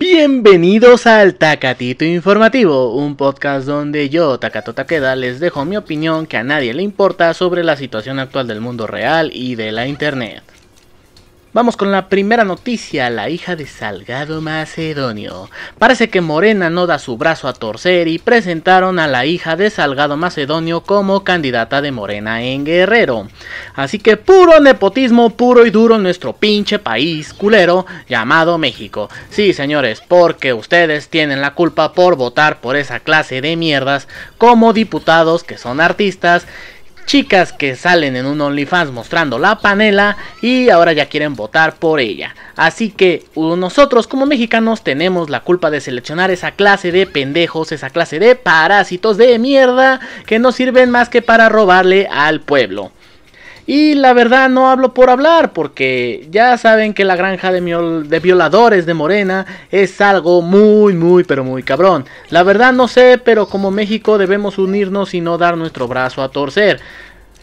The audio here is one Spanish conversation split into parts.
Bienvenidos al Tacatito Informativo, un podcast donde yo, Takato Takeda, les dejo mi opinión que a nadie le importa sobre la situación actual del mundo real y de la internet. Vamos con la primera noticia, la hija de Salgado Macedonio. Parece que Morena no da su brazo a torcer y presentaron a la hija de Salgado Macedonio como candidata de Morena en Guerrero. Así que puro nepotismo, puro y duro en nuestro pinche país culero llamado México. Sí, señores, porque ustedes tienen la culpa por votar por esa clase de mierdas como diputados que son artistas chicas que salen en un OnlyFans mostrando la panela y ahora ya quieren votar por ella. Así que nosotros como mexicanos tenemos la culpa de seleccionar esa clase de pendejos, esa clase de parásitos de mierda que no sirven más que para robarle al pueblo. Y la verdad no hablo por hablar, porque ya saben que la granja de, de, violadores de Morena es algo muy, muy, pero muy cabrón. La verdad no sé, pero como México debemos unirnos y no dar nuestro brazo a torcer.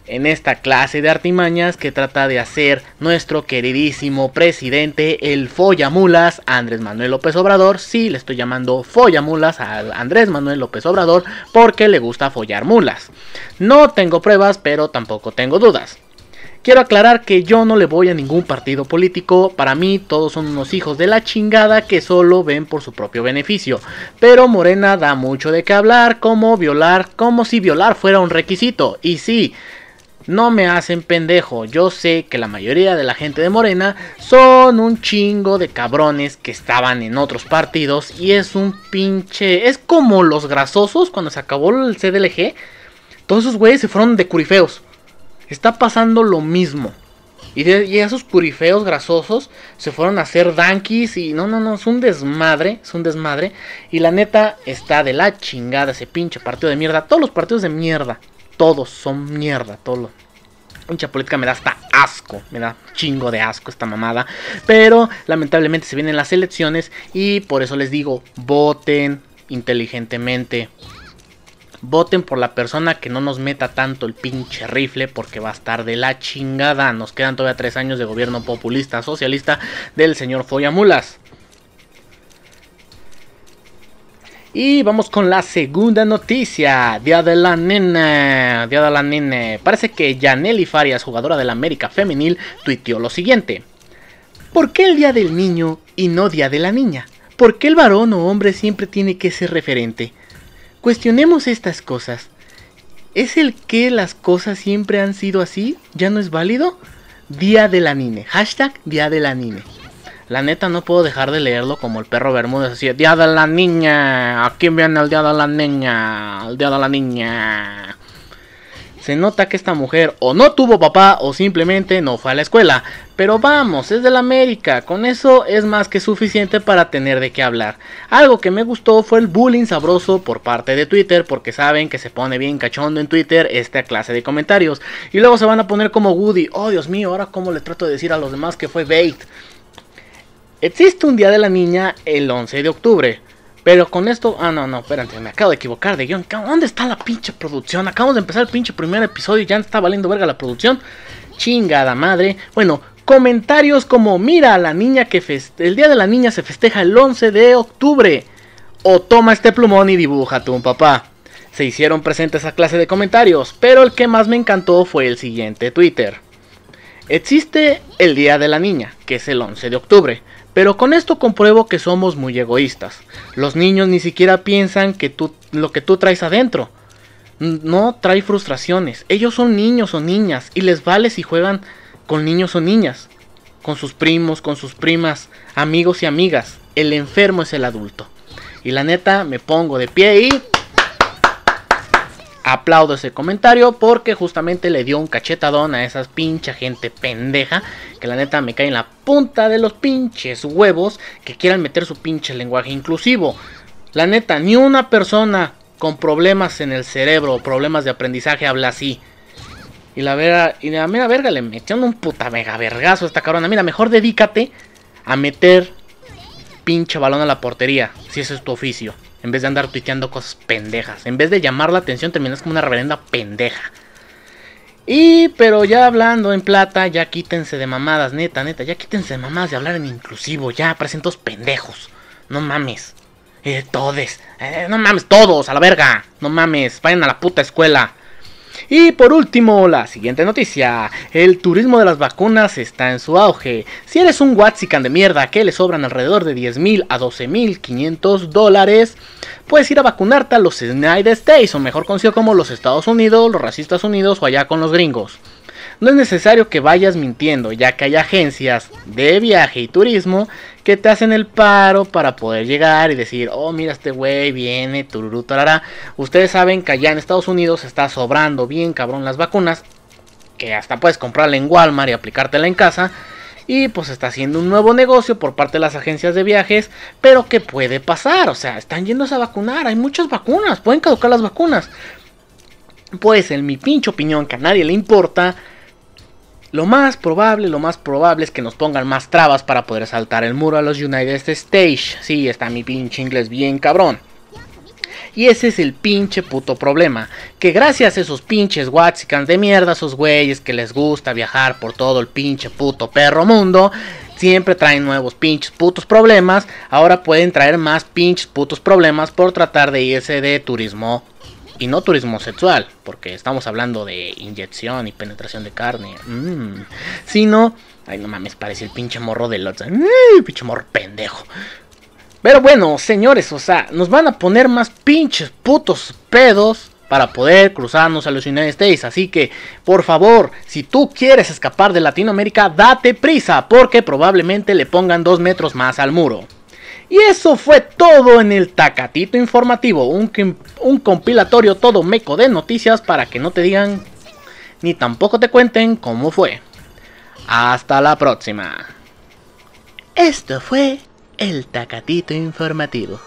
En esta clase de artimañas que trata de hacer nuestro queridísimo presidente, el Follamulas, Andrés Manuel López Obrador. Sí, le estoy llamando Follamulas a Andrés Manuel López Obrador porque le gusta follar mulas. No tengo pruebas, pero tampoco tengo dudas. Quiero aclarar que yo no le voy a ningún partido político, para mí todos son unos hijos de la chingada que solo ven por su propio beneficio. Pero Morena da mucho de qué hablar, como violar, como si violar fuera un requisito. Y sí, no me hacen pendejo, yo sé que la mayoría de la gente de Morena son un chingo de cabrones que estaban en otros partidos y es un pinche... Es como los grasosos cuando se acabó el CDLG. Todos esos güeyes se fueron de curifeos. Está pasando lo mismo. Y, esos purifeos grasosos se fueron a hacer dankies y no, no, no, es un desmadre, es un desmadre. Y la neta está de la chingada ese pinche partido de mierda. Todos los partidos de mierda, todos son mierda, todos. Pinche política me da hasta asco, me da chingo de asco esta mamada. Pero lamentablemente se vienen las elecciones y por eso les digo, voten inteligentemente. Voten por la persona que no nos meta tanto el pinche rifle porque va a estar de la chingada. Nos quedan todavía tres años de gobierno populista socialista del señor Foyamulas. Y vamos con la segunda noticia. Día de la nena. Día de la nena. Parece que Yaneli Farias, jugadora del América Femenil, tuiteó lo siguiente. ¿Por qué el Día del Niño y no Día de la Niña? ¿Por qué el varón o hombre siempre tiene que ser referente? Cuestionemos estas cosas. ¿Es el que las cosas siempre han sido así? ¿Ya no es válido? Día de la Nine. Hashtag Día de la Nine. La neta no puedo dejar de leerlo como el perro Bermúdez así. Día de la niña. ¿A quién viene el día de la niña? El día de la niña. Se nota que esta mujer o no tuvo papá o simplemente no fue a la escuela. Pero vamos, es de la América, con eso es más que suficiente para tener de qué hablar. Algo que me gustó fue el bullying sabroso por parte de Twitter, porque saben que se pone bien cachondo en Twitter esta clase de comentarios. Y luego se van a poner como Woody, oh Dios mío, ahora cómo le trato de decir a los demás que fue bait. Existe un día de la niña el 11 de octubre. Pero con esto. Ah, no, no, espérate, me acabo de equivocar de guion. ¿Dónde está la pinche producción? Acabamos de empezar el pinche primer episodio y ya está valiendo verga la producción. Chingada madre. Bueno, comentarios como: Mira a la niña que el día de la niña se festeja el 11 de octubre. O toma este plumón y dibújate un papá. Se hicieron presentes esa clase de comentarios, pero el que más me encantó fue el siguiente Twitter. Existe el Día de la Niña, que es el 11 de octubre, pero con esto compruebo que somos muy egoístas. Los niños ni siquiera piensan que tú, lo que tú traes adentro. No trae frustraciones. Ellos son niños o niñas y les vale si juegan con niños o niñas. Con sus primos, con sus primas, amigos y amigas. El enfermo es el adulto. Y la neta me pongo de pie y aplaudo ese comentario porque justamente le dio un cachetadón a esa pinche gente pendeja que la neta me cae en la punta de los pinches huevos que quieran meter su pinche lenguaje inclusivo. La neta, ni una persona con problemas en el cerebro o problemas de aprendizaje habla así. Y la vera, y la mera verga le metieron un puta mega vergazo a esta cabrona. Mira, mejor dedícate a meter pinche balón a la portería, si ese es tu oficio. En vez de andar tuiteando cosas pendejas. En vez de llamar la atención, terminas como una reverenda pendeja. Y, pero ya hablando en plata, ya quítense de mamadas, neta, neta, ya quítense de mamadas de hablar en inclusivo, ya, parecen todos pendejos. No mames. Eh, todes. Eh, no mames, todos, a la verga. No mames, vayan a la puta escuela. Y por último, la siguiente noticia. El turismo de las vacunas está en su auge. Si eres un Watsican de mierda que le sobran alrededor de 10 mil a 12 mil 500 dólares, puedes ir a vacunarte a los United States, o mejor conocido como los Estados Unidos, los racistas unidos o allá con los gringos. No es necesario que vayas mintiendo, ya que hay agencias de viaje y turismo que te hacen el paro para poder llegar y decir, oh, mira, este güey viene, tururú, tarara. Ustedes saben que allá en Estados Unidos está sobrando bien cabrón las vacunas, que hasta puedes comprarla en Walmart y aplicártela en casa. Y pues está haciendo un nuevo negocio por parte de las agencias de viajes. Pero ¿qué puede pasar? O sea, están yéndose a vacunar. Hay muchas vacunas. Pueden caducar las vacunas. Pues en mi pinche opinión, que a nadie le importa, lo más probable, lo más probable es que nos pongan más trabas para poder saltar el muro a los United States. Sí, está mi pinche inglés bien cabrón. Y ese es el pinche puto problema. Que gracias a esos pinches Waxicans de mierda, esos güeyes que les gusta viajar por todo el pinche puto perro mundo, siempre traen nuevos pinches putos problemas. Ahora pueden traer más pinches putos problemas por tratar de irse de turismo y no turismo sexual, porque estamos hablando de inyección y penetración de carne. Mm. Sino, ay no mames, parece el pinche morro del otro. pinche morro pendejo. Pero bueno, señores, o sea, nos van a poner más pinches putos pedos para poder cruzarnos a los United States. Así que, por favor, si tú quieres escapar de Latinoamérica, date prisa, porque probablemente le pongan dos metros más al muro. Y eso fue todo en el Tacatito Informativo, un, compilatorio todo meco de noticias para que no te digan ni tampoco te cuenten cómo fue. Hasta la próxima. Esto fue el Tacatito Informativo.